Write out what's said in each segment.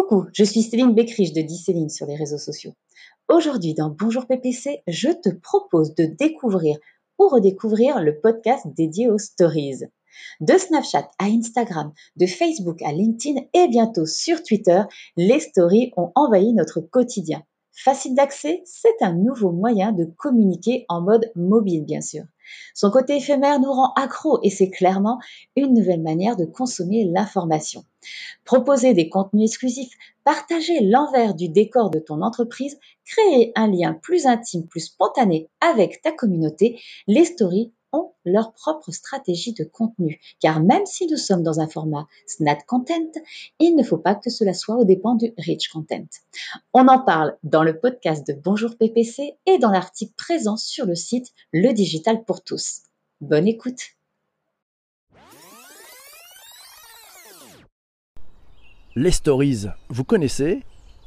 Coucou, je suis Céline Bécriche de Céline sur les réseaux sociaux. Aujourd'hui dans Bonjour PPC, je te propose de découvrir ou redécouvrir le podcast dédié aux stories. De Snapchat à Instagram, de Facebook à LinkedIn et bientôt sur Twitter, les stories ont envahi notre quotidien. Facile d'accès, c'est un nouveau moyen de communiquer en mode mobile, bien sûr. Son côté éphémère nous rend accro et c'est clairement une nouvelle manière de consommer l'information. Proposer des contenus exclusifs, partager l'envers du décor de ton entreprise, créer un lien plus intime, plus spontané avec ta communauté, les stories ont leur propre stratégie de contenu. Car même si nous sommes dans un format Snap Content, il ne faut pas que cela soit au dépens du Rich Content. On en parle dans le podcast de Bonjour PPC et dans l'article présent sur le site Le Digital pour tous. Bonne écoute. Les stories, vous connaissez?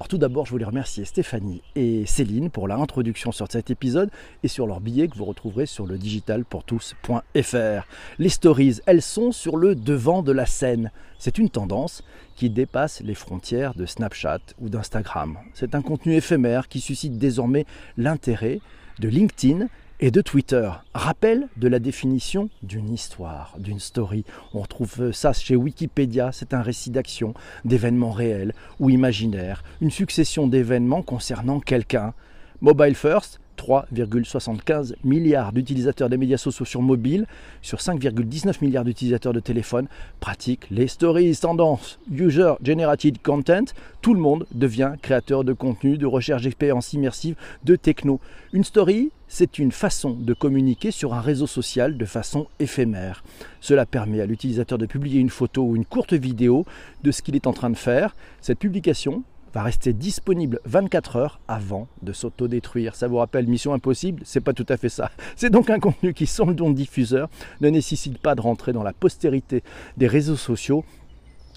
Tout d'abord, je voulais remercier Stéphanie et Céline pour la introduction sur cet épisode et sur leur billet que vous retrouverez sur le digitalpourtous.fr. Les stories, elles sont sur le devant de la scène. C'est une tendance qui dépasse les frontières de Snapchat ou d'Instagram. C'est un contenu éphémère qui suscite désormais l'intérêt de LinkedIn et de Twitter. Rappel de la définition d'une histoire, d'une story. On retrouve ça chez Wikipédia, c'est un récit d'action, d'événements réels ou imaginaires, une succession d'événements concernant quelqu'un. Mobile First, 3,75 milliards d'utilisateurs des médias sociaux sur mobile, sur 5,19 milliards d'utilisateurs de téléphone, pratiquent les stories, tendance, user generated content. Tout le monde devient créateur de contenu, de recherche d'expérience immersive, de techno. Une story, c'est une façon de communiquer sur un réseau social de façon éphémère. Cela permet à l'utilisateur de publier une photo ou une courte vidéo de ce qu'il est en train de faire. Cette publication va rester disponible 24 heures avant de s'autodétruire. Ça vous rappelle Mission Impossible? C'est pas tout à fait ça. C'est donc un contenu qui, sans le don de diffuseur, ne nécessite pas de rentrer dans la postérité des réseaux sociaux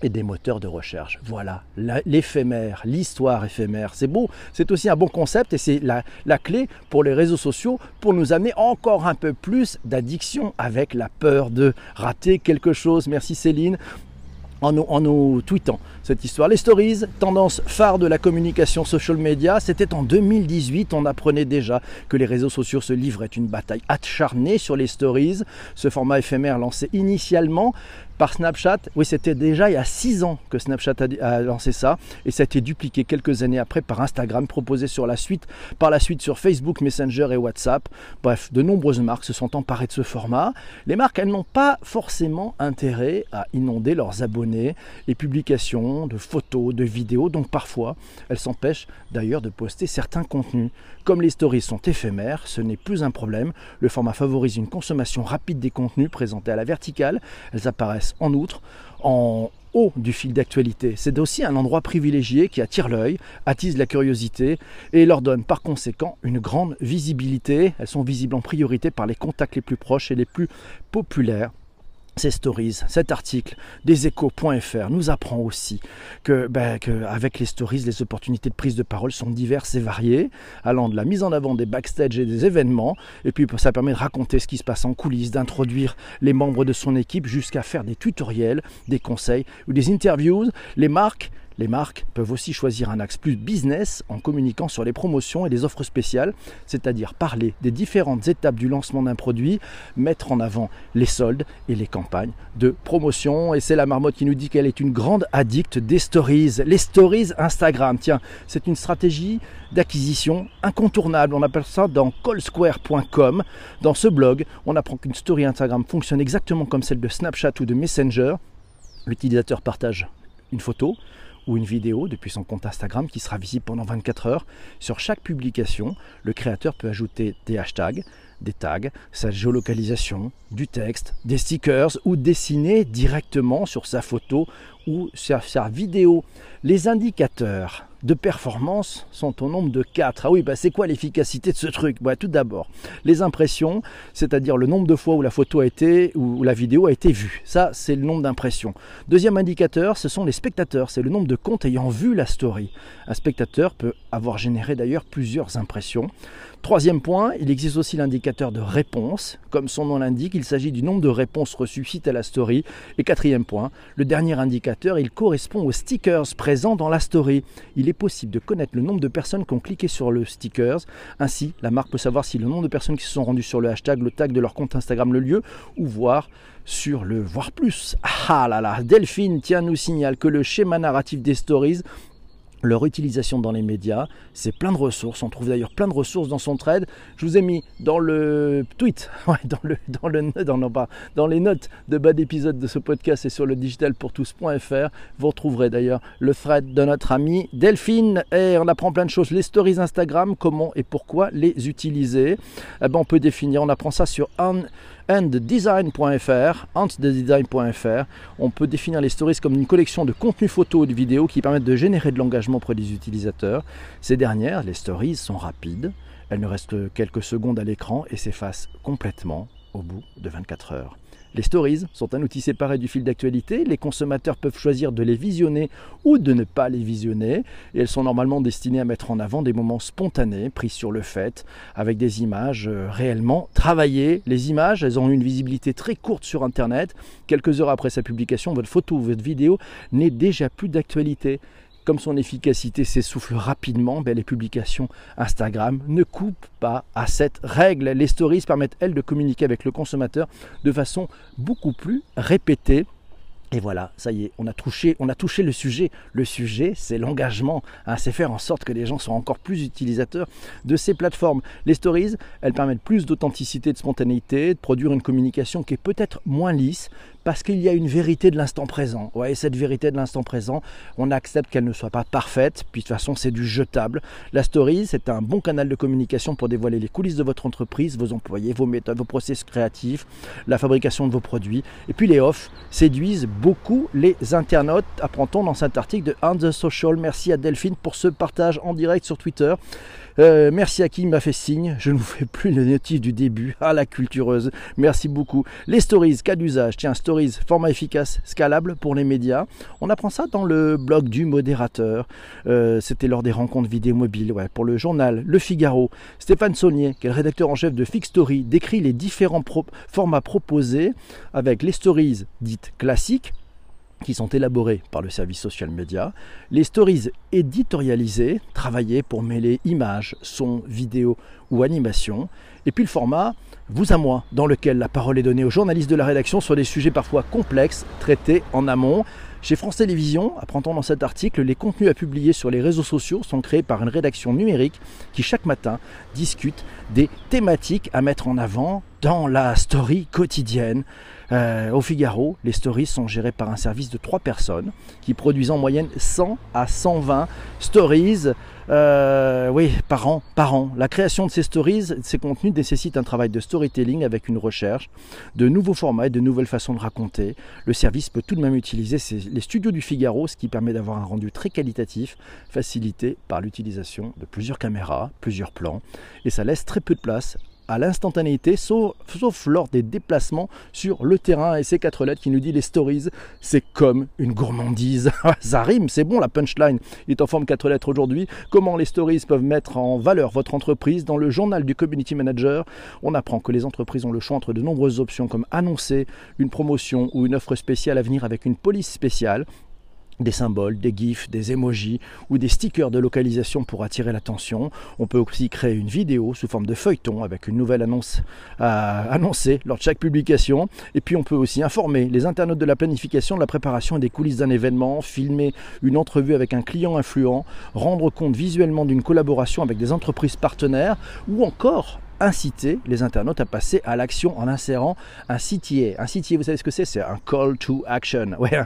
et des moteurs de recherche. Voilà, l'éphémère, l'histoire éphémère. C'est beau, c'est aussi un bon concept et c'est la, la, clé pour les réseaux sociaux pour nous amener encore un peu plus d'addiction avec la peur de rater quelque chose. Merci Céline en nous, en nous, tweetant cette histoire. Les stories, tendance phare de la communication social media, c'était en 2018, on apprenait déjà que les réseaux sociaux se livraient une bataille acharnée sur les stories. Ce format éphémère lancé initialement par Snapchat. Oui, c'était déjà il y a 6 ans que Snapchat a, lancé ça et ça a été dupliqué quelques années après par Instagram, proposé sur la suite, par la suite sur Facebook, Messenger et WhatsApp. Bref, de nombreuses marques se sont emparées de ce format. Les marques, elles n'ont pas forcément intérêt à inonder leurs abonnés et publications de photos, de vidéos, donc parfois elles s'empêchent d'ailleurs de poster certains contenus. Comme les stories sont éphémères, ce n'est plus un problème. Le format favorise une consommation rapide des contenus présentés à la verticale. Elles apparaissent en outre en haut du fil d'actualité. C'est aussi un endroit privilégié qui attire l'œil, attise la curiosité et leur donne par conséquent une grande visibilité. Elles sont visibles en priorité par les contacts les plus proches et les plus populaires ces stories, cet article des échos.fr nous apprend aussi que, ben, que, avec les stories, les opportunités de prise de parole sont diverses et variées, allant de la mise en avant des backstage et des événements, et puis ça permet de raconter ce qui se passe en coulisses, d'introduire les membres de son équipe jusqu'à faire des tutoriels, des conseils ou des interviews. Les marques les marques peuvent aussi choisir un axe plus business en communiquant sur les promotions et les offres spéciales, c'est-à-dire parler des différentes étapes du lancement d'un produit, mettre en avant les soldes et les campagnes de promotion. Et c'est la marmotte qui nous dit qu'elle est une grande addicte des stories. Les stories Instagram, tiens, c'est une stratégie d'acquisition incontournable. On appelle ça dans callsquare.com. Dans ce blog, on apprend qu'une story Instagram fonctionne exactement comme celle de Snapchat ou de Messenger. L'utilisateur partage une photo, ou une vidéo depuis son compte Instagram qui sera visible pendant 24 heures. Sur chaque publication, le créateur peut ajouter des hashtags, des tags, sa géolocalisation, du texte, des stickers ou dessiner directement sur sa photo ou sur sa vidéo. Les indicateurs de performance sont au nombre de 4. Ah oui, bah c'est quoi l'efficacité de ce truc? Bah, Tout d'abord, les impressions, c'est-à-dire le nombre de fois où la photo a été ou la vidéo a été vue. Ça, c'est le nombre d'impressions. Deuxième indicateur, ce sont les spectateurs. C'est le nombre de comptes ayant vu la story. Un spectateur peut avoir généré d'ailleurs plusieurs impressions. Troisième point, il existe aussi l'indicateur de réponse. Comme son nom l'indique, il s'agit du nombre de réponses reçues suite à la story. Et quatrième point, le dernier indicateur, il correspond aux stickers présents dans la story. Il est possible de connaître le nombre de personnes qui ont cliqué sur le stickers. Ainsi, la marque peut savoir si le nombre de personnes qui se sont rendues sur le hashtag, le tag de leur compte Instagram, le lieu, ou voir sur le voir plus. Ah là là, Delphine tiens nous signale que le schéma narratif des stories leur utilisation dans les médias. C'est plein de ressources. On trouve d'ailleurs plein de ressources dans son trade. Je vous ai mis dans le tweet, dans, le, dans, le, dans, dans les notes de bas d'épisode de ce podcast et sur le digitalpourtous.fr. Vous retrouverez d'ailleurs le thread de notre amie Delphine. Et on apprend plein de choses. Les stories Instagram, comment et pourquoi les utiliser? Eh ben, on peut définir, on apprend ça sur un anddesign.fr. On peut définir les stories comme une collection de contenus photos et de vidéos qui permettent de générer de l'engagement auprès des utilisateurs. Ces dernières, les stories, sont rapides. Elles ne restent quelques secondes à l'écran et s'effacent complètement au bout de 24 heures. Les stories sont un outil séparé du fil d'actualité. Les consommateurs peuvent choisir de les visionner ou de ne pas les visionner. Et elles sont normalement destinées à mettre en avant des moments spontanés, pris sur le fait, avec des images euh, réellement travaillées. Les images, elles ont une visibilité très courte sur Internet. Quelques heures après sa publication, votre photo ou votre vidéo n'est déjà plus d'actualité. Comme son efficacité s'essouffle rapidement, ben, les publications Instagram ne coupent pas à cette règle. Les stories permettent, elles, de communiquer avec le consommateur de façon beaucoup plus répétée. Et voilà, ça y est, on a touché, on a touché le sujet. Le sujet, c'est l'engagement. Hein, c'est faire en sorte que les gens soient encore plus utilisateurs de ces plateformes. Les stories, elles permettent plus d'authenticité, de spontanéité, de produire une communication qui est peut-être moins lisse, parce qu'il y a une vérité de l'instant présent. Ouais, et cette vérité de l'instant présent, on accepte qu'elle ne soit pas parfaite, puis de toute façon c'est du jetable. La story, c'est un bon canal de communication pour dévoiler les coulisses de votre entreprise, vos employés, vos méthodes, vos process créatifs, la fabrication de vos produits. Et puis les off séduisent beaucoup les internautes, apprend-on dans cet article de On the Social. Merci à Delphine pour ce partage en direct sur Twitter. Euh, merci à qui m'a fait signe. Je ne vous fais plus le notif du début. Ah, la cultureuse. Merci beaucoup. Les stories, cas d'usage. Tiens, stories, format efficace, scalable pour les médias. On apprend ça dans le blog du modérateur. Euh, c'était lors des rencontres vidéo mobiles ouais, pour le journal Le Figaro. Stéphane Saunier, qui est le rédacteur en chef de Fix Story, décrit les différents formats proposés avec les stories dites classiques qui sont élaborés par le service social média, les stories éditorialisées, travaillées pour mêler images, sons, vidéos ou animations, et puis le format vous à moi, dans lequel la parole est donnée aux journalistes de la rédaction sur des sujets parfois complexes, traités en amont. Chez France Télévisions, apprend-on dans cet article, les contenus à publier sur les réseaux sociaux sont créés par une rédaction numérique qui chaque matin discute des thématiques à mettre en avant dans la story quotidienne. Euh, au Figaro, les stories sont gérées par un service de trois personnes qui produisent en moyenne 100 à 120 stories euh, par an, par an. La création de ces stories, ces contenus nécessite un travail de storytelling avec une recherche de nouveaux formats et de nouvelles façons de raconter. Le service peut tout de même utiliser les studios du Figaro, ce qui permet d'avoir un rendu très qualitatif, facilité par l'utilisation de plusieurs caméras, plusieurs plans, et ça laisse très peu de place à l'instantanéité, sauf, lors des déplacements sur le terrain. Et ces quatre lettres qui nous dit les stories, c'est comme une gourmandise. Ça rime, c'est bon la punchline. Est en forme quatre lettres aujourd'hui. Comment les stories peuvent mettre en valeur votre entreprise? Dans le journal du Community Manager, on apprend que les entreprises ont le choix entre de nombreuses options comme annoncer une promotion ou une offre spéciale à venir avec une police spéciale des symboles, des gifs, des emojis ou des stickers de localisation pour attirer l'attention. On peut aussi créer une vidéo sous forme de feuilleton avec une nouvelle annonce à annoncer lors de chaque publication. Et puis on peut aussi informer les internautes de la planification, de la préparation et des coulisses d'un événement, filmer une entrevue avec un client influent, rendre compte visuellement d'une collaboration avec des entreprises partenaires ou encore inciter les internautes à passer à l'action en insérant un CTA. Un CTA, vous savez ce que c'est? C'est un call to action, ouais,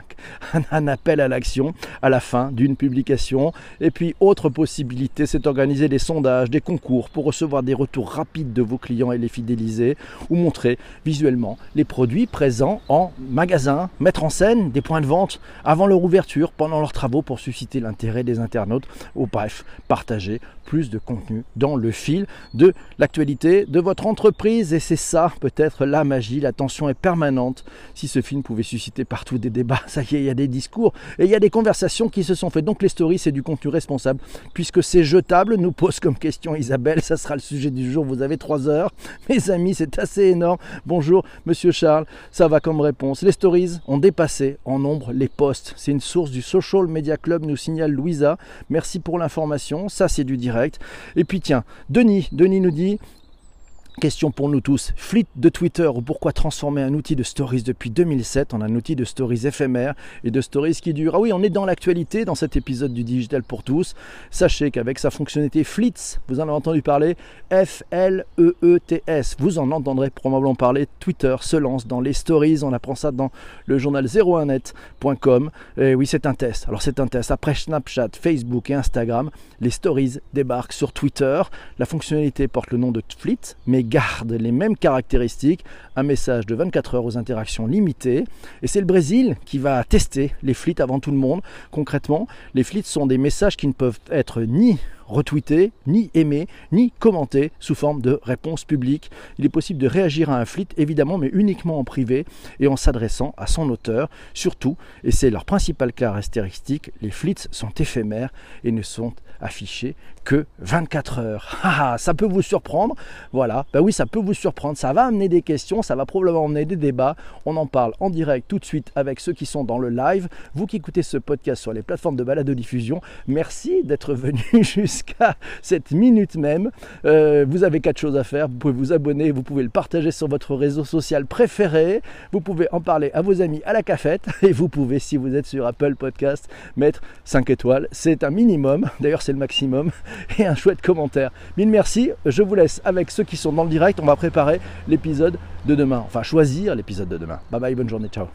un, appel à l'action à la fin d'une publication. Et puis, autre possibilité, c'est d'organiser des sondages, des concours pour recevoir des retours rapides de vos clients et les fidéliser, ou montrer visuellement les produits présents en magasin, mettre en scène des points de vente avant leur ouverture, pendant leurs travaux pour susciter l'intérêt des internautes, ou bref, partager plus de contenu dans le fil de l'actualité de votre entreprise. Et c'est ça, peut-être, la magie. La tension est permanente. Si ce film pouvait susciter partout des débats, ça y est, il y a des discours et il y a des conversations qui se sont faites. Donc les stories, c'est du contenu responsable puisque c'est jetable, nous pose comme question Isabelle. Ça sera le sujet du jour. Vous avez trois heures. Mes amis, c'est assez énorme. Bonjour, monsieur Charles. Ça va comme réponse. Les stories ont dépassé en nombre les posts. C'est une source du Social Media Club, nous signale Louisa. Merci pour l'information. Ça, c'est du direct. Et puis tiens, Denis, Denis nous dit Question pour nous tous, fleet de Twitter ou pourquoi transformer un outil de stories depuis 2007 en un outil de stories éphémère et de stories qui dure Ah oui, on est dans l'actualité dans cet épisode du Digital pour tous. Sachez qu'avec sa fonctionnalité Fleets, vous en avez entendu parler, F-L-E-E-T-S, vous en entendrez probablement parler. Twitter se lance dans les stories, on apprend ça dans le journal 01net.com. Et oui, c'est un test. Alors c'est un test. Après Snapchat, Facebook et Instagram, les stories débarquent sur Twitter. La fonctionnalité porte le nom de Fleet, mais garde les mêmes caractéristiques, un message de 24 heures aux interactions limitées. Et c'est le Brésil qui va tester les flits avant tout le monde. Concrètement, les flits sont des messages qui ne peuvent être ni retweeter, ni aimer, ni commenter sous forme de réponse publique. Il est possible de réagir à un fleet, évidemment, mais uniquement en privé et en s'adressant à son auteur. Surtout, et c'est leur principale caractéristique, les flits sont éphémères et ne sont affichés que 24 heures. Ah, ça peut vous surprendre. Voilà, ben oui, ça peut vous surprendre. Ça va amener des questions, ça va probablement amener des débats. On en parle en direct tout de suite avec ceux qui sont dans le live. Vous qui écoutez ce podcast sur les plateformes de balade de diffusion, merci d'être venu jusqu'à jusqu'à cette minute même. Euh, vous avez quatre choses à faire. Vous pouvez vous abonner, vous pouvez le partager sur votre réseau social préféré, vous pouvez en parler à vos amis à la cafette et vous pouvez, si vous êtes sur Apple Podcast, mettre 5 étoiles. C'est un minimum, d'ailleurs c'est le maximum, et un chouette commentaire. Mille merci, je vous laisse avec ceux qui sont dans le direct. On va préparer l'épisode de demain, enfin choisir l'épisode de demain. Bye bye, bonne journée, ciao.